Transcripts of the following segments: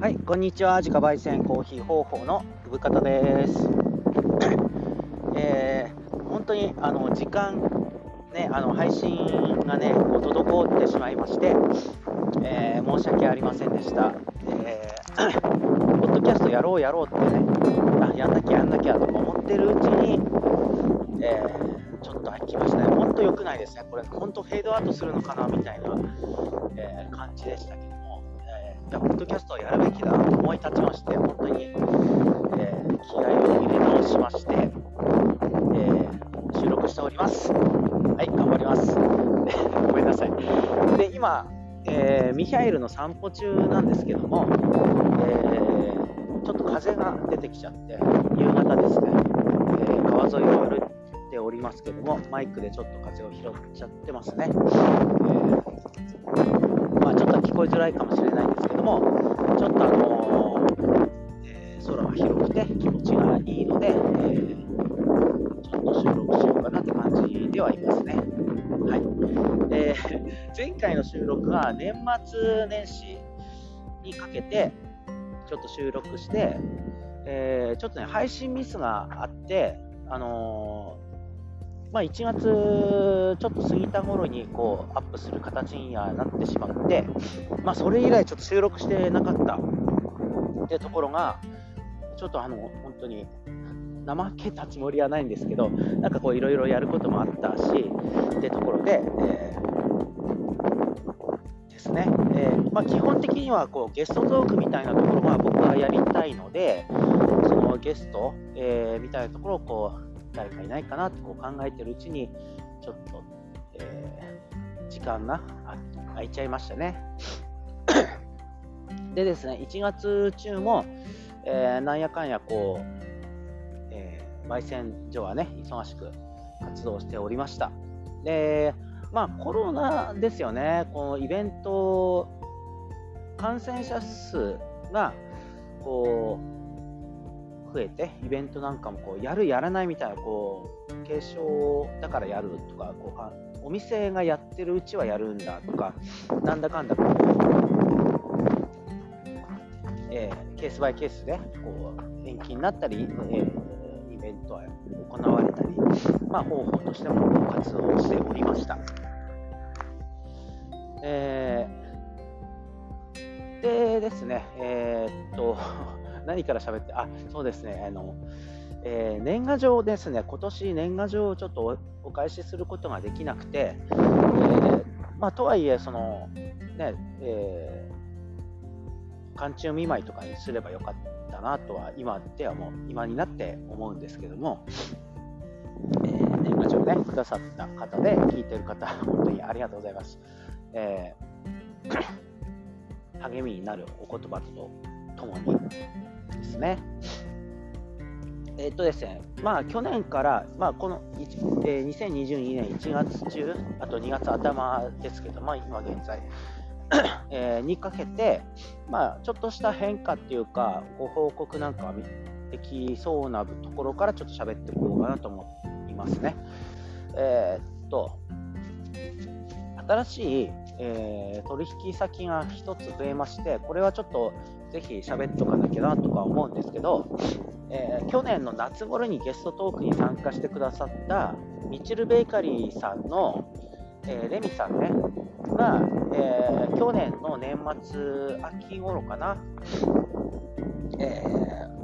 はい、こんにちは。自家焙煎コーヒー方法の産方です。えー本当にあの時間、ね、あの配信がね、こう滞ってしまいまして、えー申し訳ありませんでした。えー ポッドキャストやろうやろうってね、あやんなきゃやんなきゃとか思ってるうちに、えーちょっと来ましたね。本当良くないですね。これ、本当フェードアウトするのかなみたいな、えー感じでしたけど、いや、ポッドキャストをやるべきだと思い立ちまして、本当に、えー気合を入れ直しまして、えー収録しております。はい、頑張ります。ごめんなさい。で、今、えーミヒャエルの散歩中なんですけども、えーちょっと風が出てきちゃって、夕方ですね、えー川沿いを歩いておりますけども、マイクでちょっと風を拾っちゃってますね。えーまあ、ちょっと聞こえづらいかもしれないんですども、ちょっとあのえー空が広くて気持ちがいいので、えーちょっと収録しようかなって感じではいますね。はい。えー前回の収録は年末年始にかけて、ちょっと収録して、えーちょっとね、配信ミスがあって、あのまあ、1月ちょっと過ぎた頃にこうアップする形にはなってしまって、まあ、それ以来ちょっと収録してなかった。ってところが、ちょっとあの本当に怠けたつもりはないんですけど、なんかこういろいろやることもあったし、ってところで、えーですね、えーまあ、基本的にはこうゲストトークみたいなところは僕はやりたいので、そのゲスト、えーみたいなところをこう誰かいないかなってこう考えてるうちに、ちょっと、えー時間が空いちゃいましたね。でですね、1月中も、えーなんやかんやこう、えー焙煎所はね、忙しく活動しておりました。で、まあコロナですよね、このイベント、感染者数がこう増えて、イベントなんかもこうやる、やらないみたいな、こう軽症だからやるとかこう、お店がやってるうちはやるんだとか、なんだかんだこう、えーケースバイケースでこう延期になったり、えーイベントは行われたり、まあ、方法としても活動しておりました。えーでですね、えーっと、何から喋って、あ、そうですね、あの、えー年賀状ですね、今年年賀状をちょっとおお返しすることができなくて、えーまあ、とはいえ、その、ね、えー寒中見舞いとかにすればよかったなとは今ではもう今になって思うんですけども、えー年賀状ねくださった方で聞いてる方本当にありがとうございます、えー 励みになるお言葉とともにですねえっとですね、まあ去年から、まあ、この、えー2022年1月中、あと2月頭ですけど、まあ今現在、えーにかけて、まあ、ちょっとした変化っていうか、ご報告なんかできそうなところからちょっと喋っていこうかなと思いますね。えーっと、新しい、えー取引先が1つ増えまして、これはちょっとぜひ喋っとかなきゃなとか思うんですけど、えー去年の夏頃にゲストトークに参加してくださったミチルベーカリーさんの、えーレミさんね、が、えー去年の年末、秋頃かな、え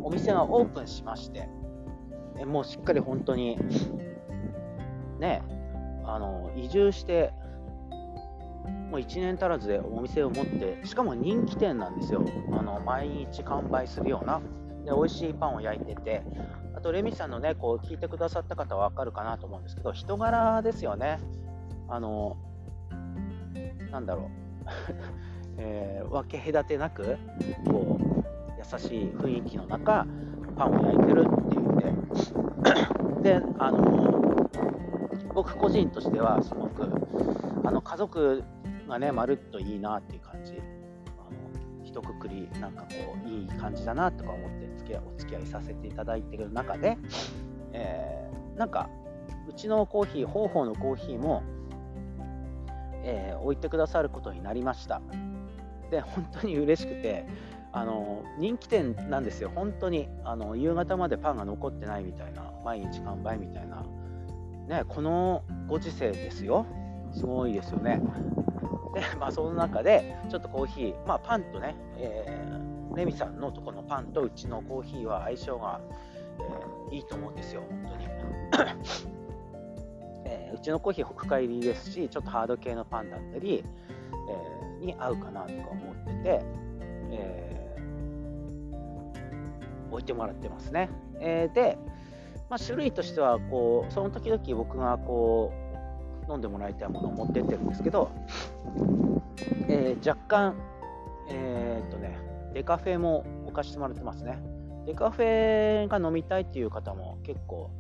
お店がオープンしまして、えもうしっかり本当に、ね、あの移住して、もう1年足らずでお店を持って、しかも人気店なんですよ、あの毎日完売するような、で美味しいパンを焼いてて、あとレミさんのね、こう聞いてくださった方は分かるかなと思うんですけど、人柄ですよね。あのなんだろう、えー分け隔てなくこう優しい雰囲気の中パンを焼いてるっていうん でであの僕個人としてはすごくあの家族がねまるっといいなっていう感じあの一括りなんかこういい感じだなとか思って付き合いお付き合いさせていただいてる中で、えーなんかうちのコーヒー方法のコーヒーもえー置いてくださることになりました。で、本当に嬉しくて、あの人気店なんですよ、本当にあの夕方までパンが残ってないみたいな、毎日完売みたいな、ね、このご時世ですよ、すごいですよね。で、まあ、その中で、ちょっとコーヒー、まあ、パンとね、えー、レミさんのとこのパンとうちのコーヒーは相性が、えー、いいと思うんですよ、本当に。えー、うちのコーヒー深入りですし、ちょっとハード系のパンだったり、えー、に合うかなとか思ってて、えー、置いてもらってますね。えー、で、まあ、種類としてはこう、その時々僕がこう飲んでもらいたいものを持ってってるんですけど、えー、若干、えー、っとね、デカフェも置かしてもらってますね。デカフェが飲みたいっていう方も結構、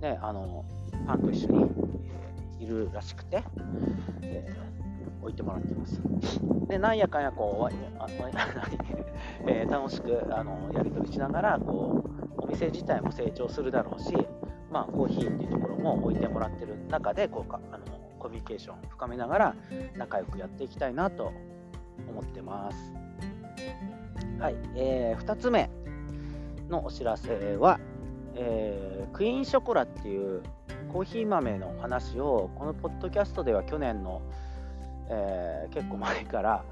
ね、あのパンと一緒に、いるらしくて、えー、置いてもらってます。で、なんやかんやこう、あ えー、楽しくあのやり取りしながらこう、お店自体も成長するだろうし、まあ、コーヒーっていうところも置いてもらってる中でこうかあのコミュニケーションを深めながら仲良くやっていきたいなと思ってます。はい、えー、2つ目のお知らせは、えー、クイーンショコラっていうコーヒー豆の話をこのポッドキャストでは去年の、えー、結構前から、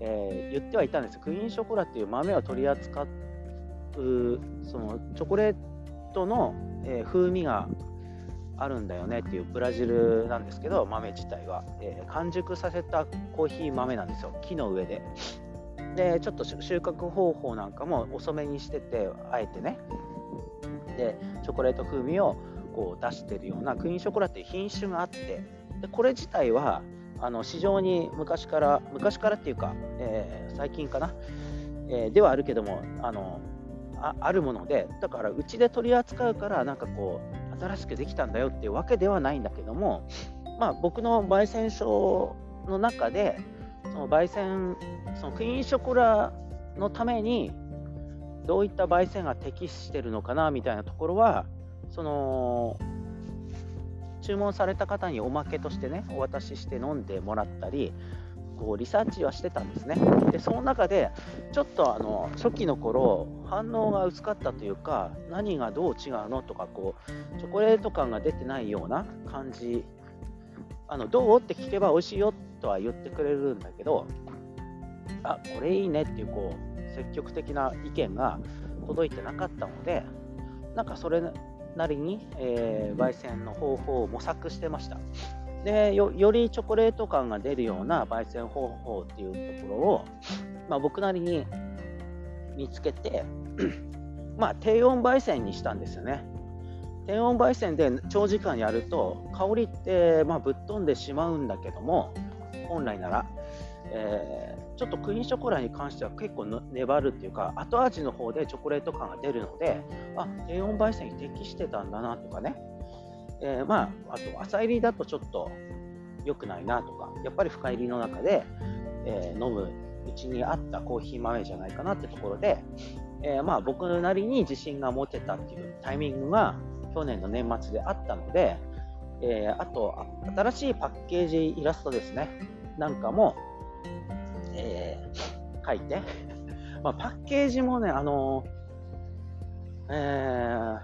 えー、言ってはいたんですクイーンショコラっていう豆を取り扱うそのチョコレートの、え風味があるんだよねっていうブラジルなんですけど豆自体は、え完熟させたコーヒー豆なんですよ。木の上で。でちょっと収穫方法なんかも遅めにしててあえてね。でチョコレート風味をこう出してるようなクイーンショコラっていう品種があって。でこれ自体はあの市場に昔から昔からっていうか、えー、最近かな、えー、ではあるけどもあのああるものでだからうちで取り扱うからなんかこう新しくできたんだよっていうわけではないんだけどもまあ僕の焙煎所の中でその焙煎そのクイーンショコラのためにどういった焙煎が適してるのかなみたいなところはその注文された方におまけとしてねお渡しして飲んでもらったりこうリサーチはしてたんですね。でその中でちょっとあの初期の頃反応が薄かったというか何がどう違うのとかこうチョコレート感が出てないような感じ。あのどうって聞けば美味しいよとは言ってくれるんだけどあこれいいねっていうこう積極的な意見が届いてなかったのでなんかそれなりに、えー、焙煎の方法を模索してました。でよりチョコレート感が出るような焙煎方法っていうところを、まあ、僕なりに見つけて まあ低温焙煎にしたんですよね。低温焙煎で長時間やると香りってまあぶっ飛んでしまうんだけども本来なら、えー、ちょっとクイーンショコラに関しては結構粘るっていうか後味の方でチョコレート感が出るのであ低温焙煎に適してたんだなとかね、えー、まああと浅入りだとちょっと良くないなとかやっぱり深入りの中で、えー、飲むうちに合ったコーヒー豆じゃないかなってところで、えー、まあ僕なりに自信が持てたっていうタイミングが去年の年末であったので、えー、あと新しいパッケージイラストですね。なんかも、えー、書いて。まあ、パッケージもねあのえー、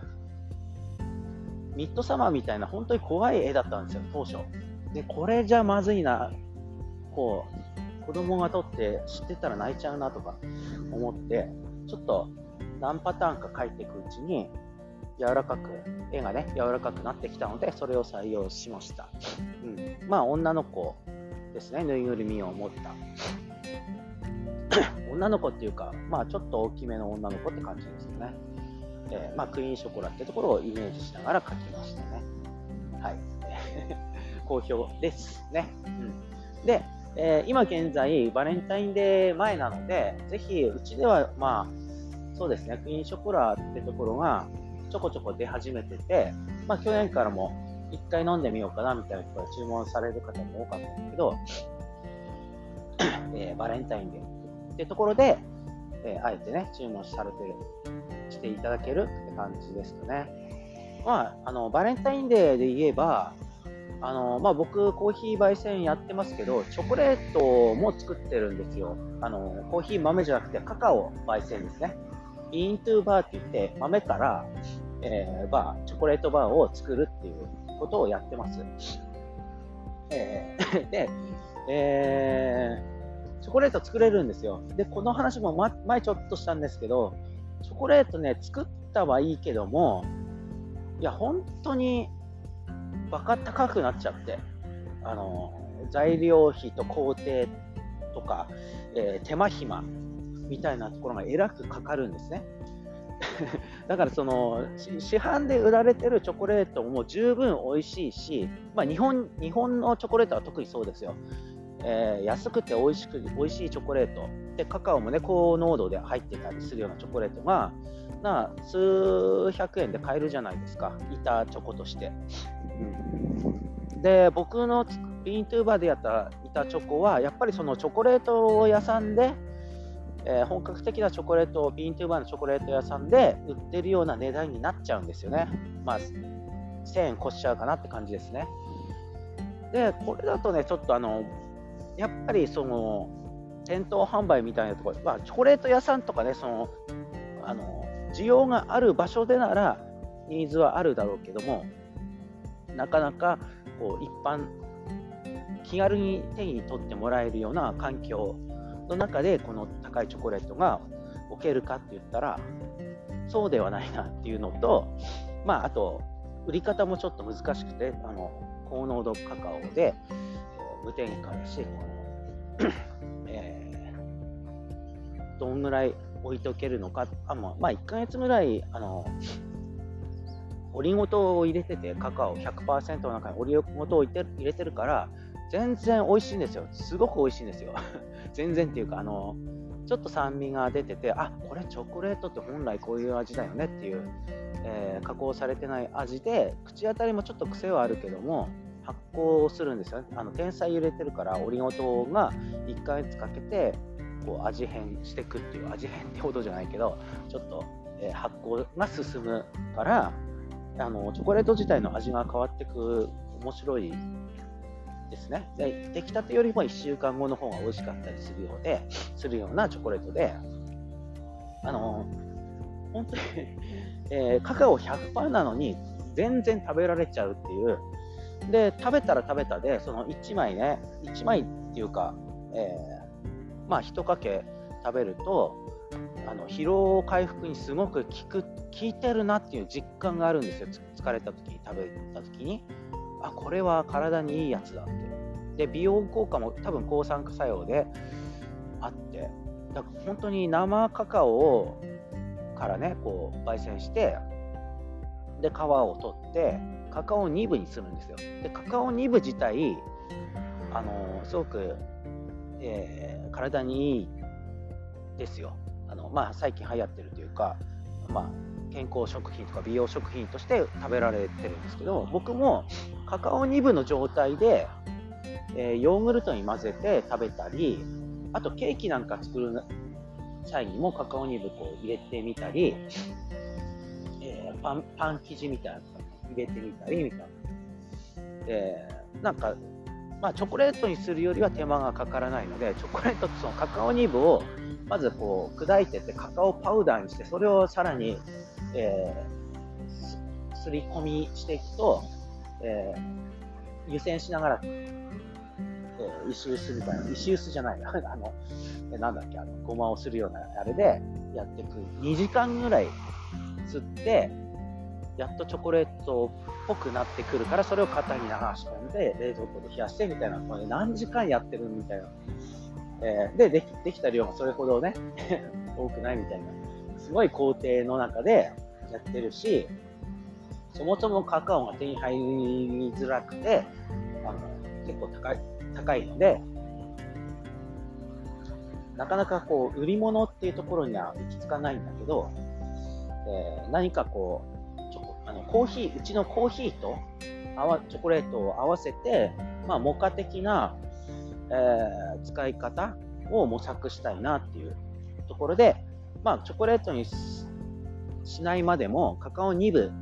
ミッドサマーみたいな本当に怖い絵だったんですよ当初でこれじゃまずいなこう子供が撮って知ってたら泣いちゃうなとか思ってちょっと何パターンか書いていくうちに柔らかく、絵がね、柔らかくなってきたので、それを採用しました。うん、まあ、女の子ですね、ぬいぐるみを持った。女の子っていうか、まあ、ちょっと大きめの女の子って感じですよね。えー、まあ、クイーンショコラってところをイメージしながら描きましたね。はい。好評ですね。うん、で、えー、今現在、バレンタインデー前なので、ぜひ、うちでは、まあ、そうですね、クイーンショコラってところが、ちょこちょこ出始めてて、まあ、去年からも1回飲んでみようかなみたいなところ注文される方も多かったんですけど、えー、バレンタインデーってところで、えー、あえてね、注文されてる、していただけるって感じですよね。まあ、あの、バレンタインデーで言えば、あのまあ、僕、コーヒー焙煎やってますけど、チョコレートも作ってるんですよ。あのコーヒー豆じゃなくてカカオ焙煎ですね。イントゥーバーって言って、豆から、えー、バー、チョコレートバーを作るっていうことをやってます。えー、で、えー、チョコレート作れるんですよ。で、この話も前ちょっとしたんですけど、チョコレートね、作ったはいいけども、いや、本当にバカ高くなっちゃって、あの材料費と工程とか、えー、手間暇みたいなところがえらくかかるんですね。だからその市販で売られてるチョコレートも十分美味しいし、まあ、日本日本のチョコレートは特にそうですよ。えー、安くて美味しく美味しいチョコレート。でカカオもね高濃度で入ってたりするようなチョコレートがな数百円で買えるじゃないですか。板チョコとして、うん、で僕のビーントゥーバーでやった板チョコはやっぱりそのチョコレート屋さんで、えー、本格的なチョコレートをビーントゥーバーのチョコレート屋さんで売ってるような値段になっちゃうんですよね。まあ1000円越しちゃうかなって感じですね。でこれだとねちょっとあのやっぱりその店頭販売みたいなところ、まあ、チョコレート屋さんとかねそのあの需要がある場所でならニーズはあるだろうけどもなかなかこう一般気軽に手に取ってもらえるような環境の中でこの高いチョコレートが置けるかって言ったらそうではないなっていうのと、まあ、あと売り方もちょっと難しくてあの高濃度カカオで無添加だしこの、えー、どんぐらい置いておけるのか、あまあ、1ヶ月ぐらい、あの、オリゴ糖を入れてて、カカオ100%の中にオリゴ糖を入れてるから、全然美味しいんですよ。すごく美味しいんですよ。全然っていうか、あの、ちょっと酸味が出てて、あこれチョコレートって本来こういう味だよねっていう、えー、加工されてない味で、口当たりもちょっと癖はあるけども、発酵するんですよね。あの天才入れてるから、オリゴ糖が1ヶ月かけてこう味変していくっていう味変ってほどじゃないけどちょっと、え発酵が進むからあのチョコレート自体の味が変わっていく面白いですね。で出来たてよりも1週間後の方が美味しかったりするようでするようなチョコレートであの本当に、えー、カカオ100%なのに全然食べられちゃうっていうで食べたら食べたでその1枚ね1枚っていうか、えーまあ、1かけ食べるとあの疲労回復にすごく効く効いてるなっていう実感があるんですよ。疲れた時に食べた時に。あこれは体にいいやつだって。で美容効果も多分抗酸化作用であってだから本当に生カカオからねこう焙煎してで皮を取ってカカオニブにするんですよでカカオニブ自体あのすごくえー、体にいいですよ。あのまあ、最近流行ってるというか、まあ、健康食品とか美容食品として食べられてるんですけど僕もカカオ2分の状態で、えー、ヨーグルトに混ぜて食べたりあとケーキなんか作る際にもカカオニブこう入れてみたり、えー、パンパン生地みたいな入れてみたりみたいな。でなんかまあ、チョコレートにするよりは手間がかからないのでチョコレートとそのカカオニブをまずこう砕いてってカカオパウダーにしてそれをさらに、えー、すり込みしていくと、えー、湯煎しながら、えー、石臼みたいな石臼じゃないな あのなんだっけあのごまをするようなあれでやっていく2時間ぐらい吸ってやっとチョコレートっぽくなってくるからそれを型に流し込んで冷蔵庫で冷やしてみたいなこれ何時間やってるみたいな、えー、でできできた量がそれほどね 多くないみたいな。すごい工程の中でやってるしそもそもカカオが手に入りづらくてあの結構高い高いのでなかなかこう売り物っていうところには行き着かないんだけど、えー、何かこうコーヒー、うちのコーヒーとチョコレートを合わせて、まあ、モカ的な、えー、使い方を模索したいなっていうところで、まあ、チョコレートにしないまでもカカオ2部、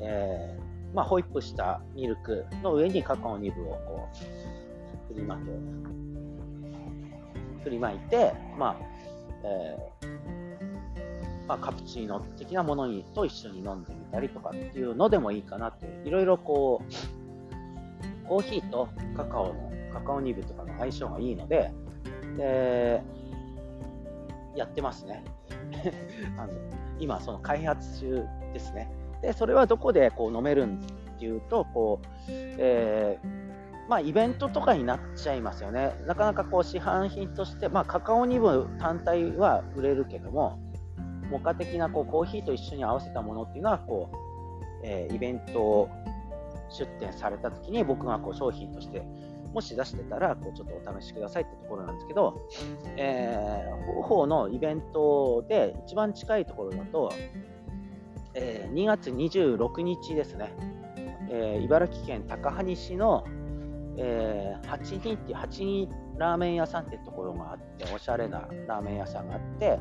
えまあ、ホイップしたミルクの上にカカオニブをこう振りまく振りまいて、まあえー、まあ、カプチーノ的なものにと一緒に飲んでみたりとかっていうのでもいいかなっていろいろこうコーヒーとカカオのカカオニブとかの相性がいいのででやってますね。あの今その開発中ですね。でそれはどこでこう飲めるんっていうとこう、えー、まあ、イベントとかになっちゃいますよね。なかなかこう市販品として、まあ、カカオニブ単体は売れるけどもモカ的なこうコーヒーと一緒に合わせたものっていうのはこう、えー、イベント出店された時に僕がこう商品としてもし出してたらこうちょっとお試しくださいってところなんですけど、えー、方のイベントで一番近いところだと、えー、2月26日ですね、えー、茨城県高萩市の、えー、八人って八人ラーメン屋さんってところがあっておしゃれなラーメン屋さんがあって、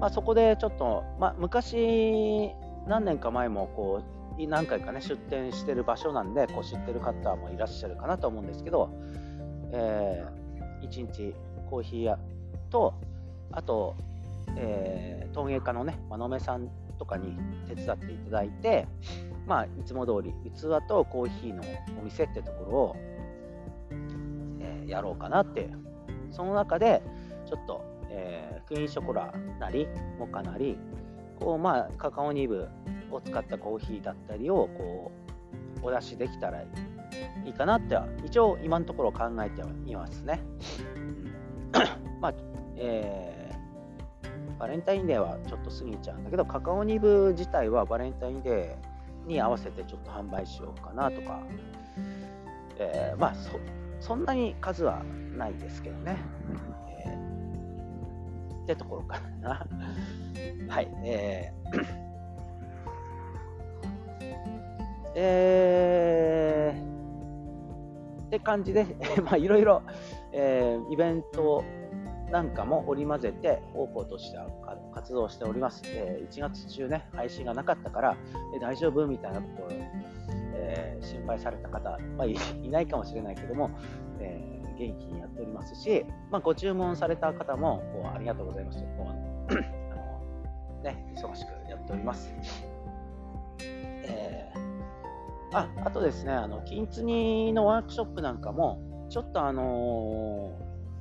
まあ、そこでちょっと、まあ、昔何年か前もこう何回かね出店してる場所なんでこう知ってる方もいらっしゃるかなと思うんですけど、えー、1日コーヒー屋とあと、えー、陶芸家のね真野さんとかに手伝っていただいて、まあ、いつも通り器とコーヒーのお店ってところを、やろうかなってその中でちょっと、えー、クイーンショコラなりモカなりこうまあカカオニブを使ったコーヒーだったりをこうお出しできたらいいかなっては一応今のところ考えてはいますね。まあ、えー、バレンタインデーはちょっと過ぎちゃうんだけどカカオニブ自体はバレンタインデーに合わせてちょっと販売しようかなとか、えー、まあそそんなに数はないですけどね。えー、ってところかな。はい。えーえー、って感じで、まあ、いろいろ、えー、イベントなんかも織り交ぜて方法としては活動しております。えー、1月中ね、配信がなかったから、えー、大丈夫みたいなことを、えー、心配された方、まあ、いないかもしれないけども、えー、元気にやっておりますし、まあ、ご注文された方もこうありがとうございますとこうあのね、忙しくやっております。えーああとですね、あの金継ぎのワークショップなんかも、ちょっとあの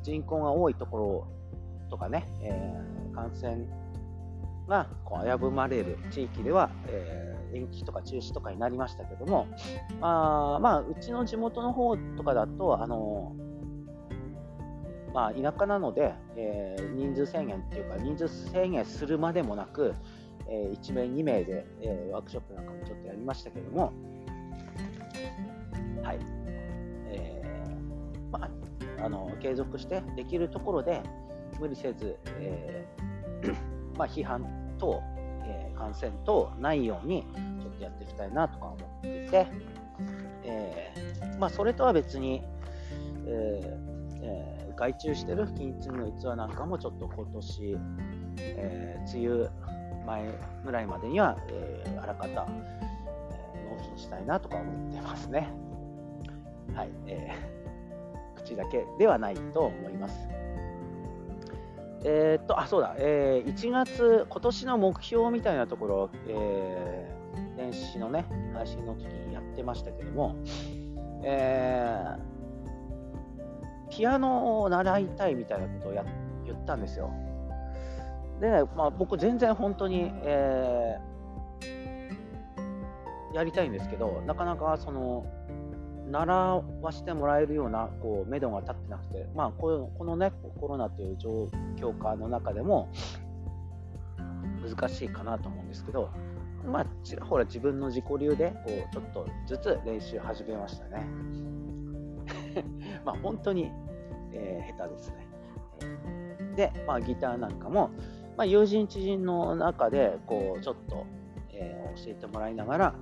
ー、人口が多いところとかね、えー、感染がこう危ぶまれる地域では、え、延期とか中止とかになりましたけども、まあ、まあ、うちの地元の方とかだと、あのまあ、田舎なので、えー、人数制限っていうか、人数制限するまでもなく、えー、1名、2名で、えー、ワークショップなんかもちょっとやりましたけども、はい。えーまあ、あの継続してできるところで無理せず、えー まあ、批判等、感染等ないようにちょっとやっていきたいなとか思っていて、えーまあ、それとは別に、えーえー、外注してる金継の逸話なんかもちょっと今年、え、梅雨前ぐらいまでには、え、あらかた、えー、納品したいなとか思ってますね。はいえー、口だけではないと思います。えー、っと、あ、そうだ、えー、1月、今年の目標みたいなところ、えー、電子のね、配信の時にやってましたけども、えー、ピアノを習いたいみたいなことをや言ったんですよ。で、まあ、僕全然本当に、えー、やりたいんですけど、なかなかその、習わしてもらえるようなこう目処が立ってなくて、まあ、このこのねコロナという状況下の中でも難しいかなと思うんですけど、まあ、ちらほら自分の自己流でこうちょっとずつ練習始めましたね。まあ本当に、えー、下手ですね。で、まあ、ギターなんかも、まあ、友人知人の中でこうちょっと、えー、教えてもらいながら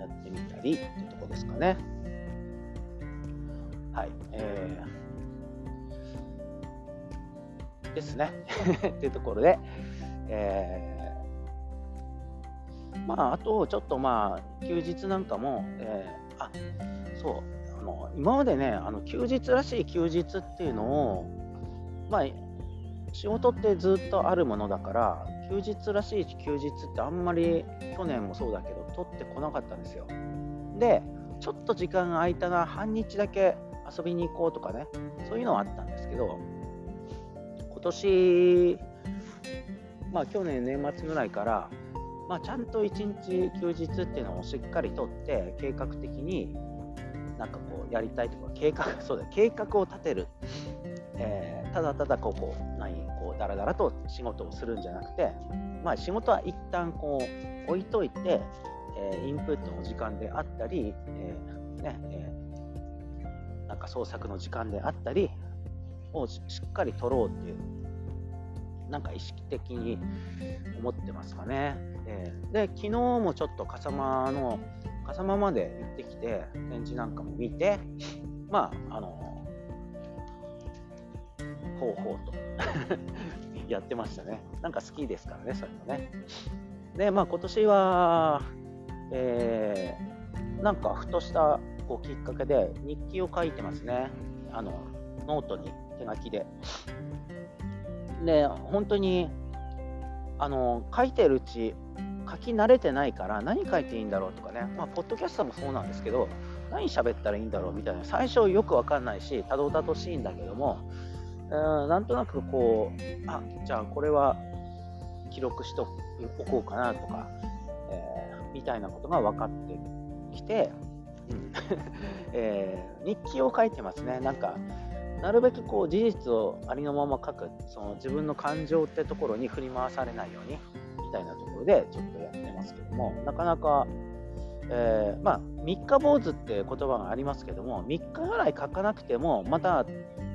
やってみたりっていうとこですかね。はい、えー、ですね。っていうところで、えまあ、あと、ちょっとまあ、休日なんかも、えー、あそう。あの、今までね、あの休日らしい休日っていうのを、まあ、仕事ってずっとあるものだから、休日らしい休日ってあんまり去年もそうだけど、取ってこなかったんですよ。で、ちょっと時間が空いたな、半日だけ遊びに行こうとかね、そういうのはあったんですけど、今年、まあ去年年末ぐらいから、まあ、ちゃんと一日休日っていうのをしっかりとって計画的になんかこうやりたいとか計画 そうだ計画を立てる、えー、ただただこうこう何こうだらだらと仕事をするんじゃなくて、まあ、仕事は一旦こう置いといて、えー、インプットの時間であったり、えー、ねえ、なんか創作の時間であったりをしっかり取ろうっていうなんか意識的に思ってますかね。えー、で昨日もちょっと笠間の笠間まで行ってきて展示なんかも見てまああのほうほうと やってましたね。なんか好きですからね、そういうのね。で、まあ今年は、えー、なんかふとしたこうきっかけで日記を書いてますね。あのノートに手書きで。で、本当にあの書いてるうち書き慣れてないから何書いていいんだろうとかね、まあ、ポッドキャストもそうなんですけど何喋ったらいいんだろうみたいな最初よくわかんないしたどたどしいんだけども、えー、なんとなくこうあじゃあこれは記録しておこうかなとか、えー、みたいなことが分かってきて、うん。えー、日記を書いてますね。なんかなるべくこう事実をありのまま書くその自分の感情ってところに振り回されないようにみたいなところでちょっとやってますけどもなかなか、えー、まあ3日坊主って言葉がありますけども3日ぐらい書かなくてもまた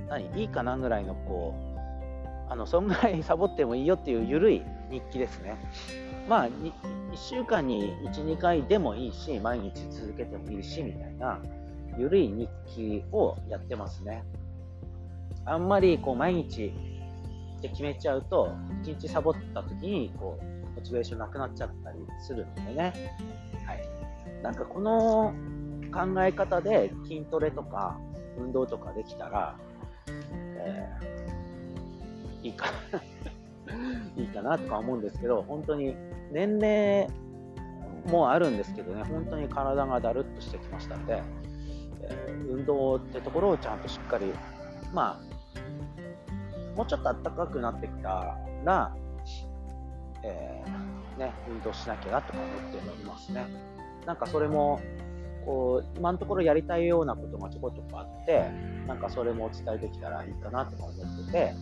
何いいかなぐらいのこうあのそんぐらいサボってもいいよっていう緩い日記ですね。まあ1週間に12回でもいいし毎日続けてもいいしみたいな緩い日記をやってますねあんまりこう毎日って決めちゃうと、一日サボった時にこうモチベーションなくなっちゃったりするんでね。はい。なんかこの考え方で筋トレとか運動とかできたら、えー、いいか いいかなとか思うんですけど、本当に年齢もあるんですけどね、本当に体がだるっとしてきましたので、えー、運動ってところをちゃんとしっかり、まあ、もうちょっと暖かくなってきたら、えー、ね、運動しなきゃなとか思っておりますね。なんかそれも、こう、今のところやりたいようなことがちょこちょこあって、なんかそれもお伝えできたらいいかなとか思ってて、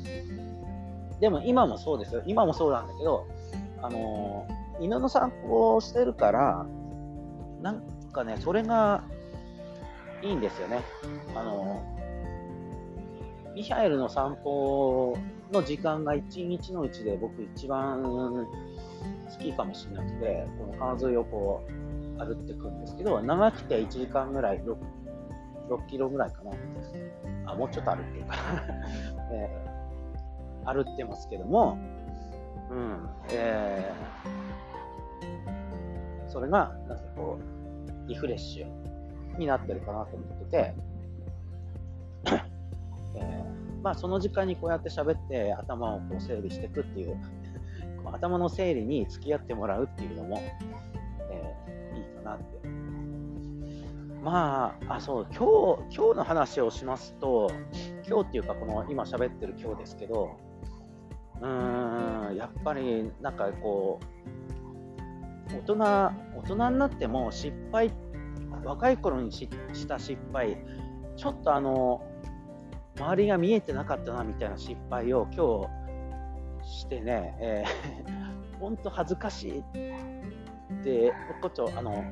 でも今もそうですよ。今もそうなんだけど、あの、犬の散歩をしてるから、なんかね、それがいいんですよね。あのミハエルの散歩の時間が1日のうちで僕一番好きかもしれなくて、この川沿いをこう歩ってくんですけど、長くて1時間ぐらい6、6キロぐらいかな。あ、もうちょっと歩ってるかな、え、歩ってますけども、うん、えー、それが、なんかこう、リフレッシュになってるかなと思ってて、えー、まあ、その時間にこうやって喋って頭をこう整理していくっていう 頭の整理に付き合ってもらうっていうのも、えー、いいかなって。まあ、あ、そう、今日、今日の話をしますと、今日っていうか、この今喋ってる今日ですけど、うん、やっぱりなんかこう、大人、大人になっても失敗、若い頃にした失敗、ちょっとあの、周りが見えてなかったなみたいな失敗を今日してね、えー、本当恥ずかしいってことあの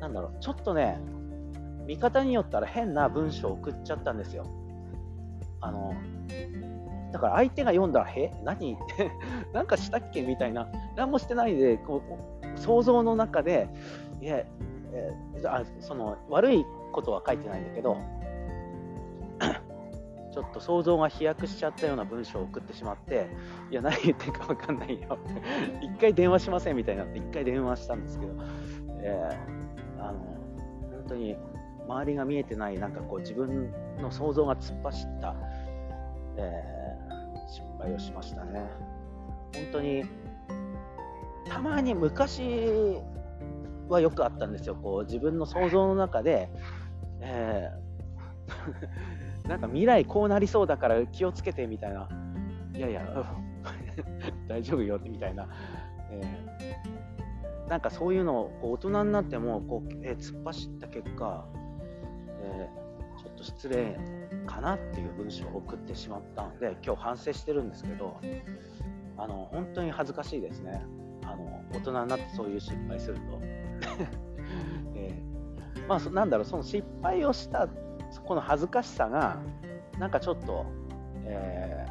なんだろうちょっとね見方によったら変な文章を送っちゃったんですよ。あのだから相手が読んだら、え何？って なんかしたっけ？みたいな、何もしてないで、こう想像の中で、いや、えー、あその悪いことは書いてないんだけど、ちょっと想像が飛躍しちゃったような文章を送ってしまって、いや、何言ってるか分かんないよ。一回電話しませんみたいになって、一回電話したんですけど、えー、あの、本当に周りが見えてない、なんかこう自分の想像が突っ走った、えー、敗をしましたね。本当に、たまに昔はよくあったんですよ。こう自分の想像の中で、えー、なんか未来こうなりそうだから気をつけてみたいな、いやいや、大丈夫よみたいな、えー、なんかそういうのをこう大人になってもこう、えー、突っ走った結果、えー、ちょっと失礼かなっていう文章を送ってしまったので、今日反省してるんですけど、あの本当に恥ずかしいですね。あの大人になってそういう失敗すると。えー、まあ、なんだろう、その失敗をしたこの恥ずかしさが、なんかちょっと、え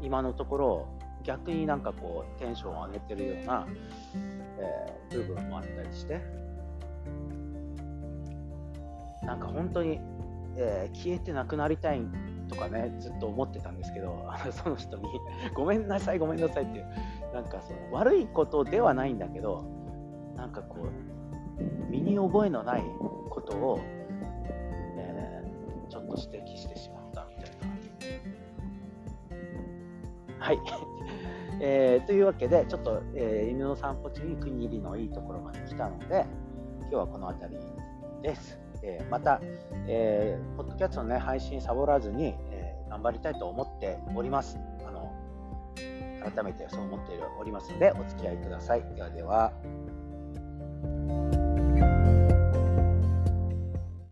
ー、今のところ、逆になんかこう、テンションを上げてるような、えー、部分もあったりして、なんか本当に、えー、消えてなくなりたいとかね、ずっと思ってたんですけど、その人に ごめんなさい、ごめんなさいっていう、なんかその悪いことではないんだけど、なんかこう、身に覚えのないことを、えー、ちょっと指摘してしまったみたいな。はい。えー、というわけで、ちょっと、えー、犬の散歩中に国入りのいいところまで来たので、今日はこの辺りです。え、また、えー、ポッドキャストの、ね、配信サボらずに、えー、頑張りたいと思っております。あの改めてそう思っておりますので、お付き合いください。ではでは。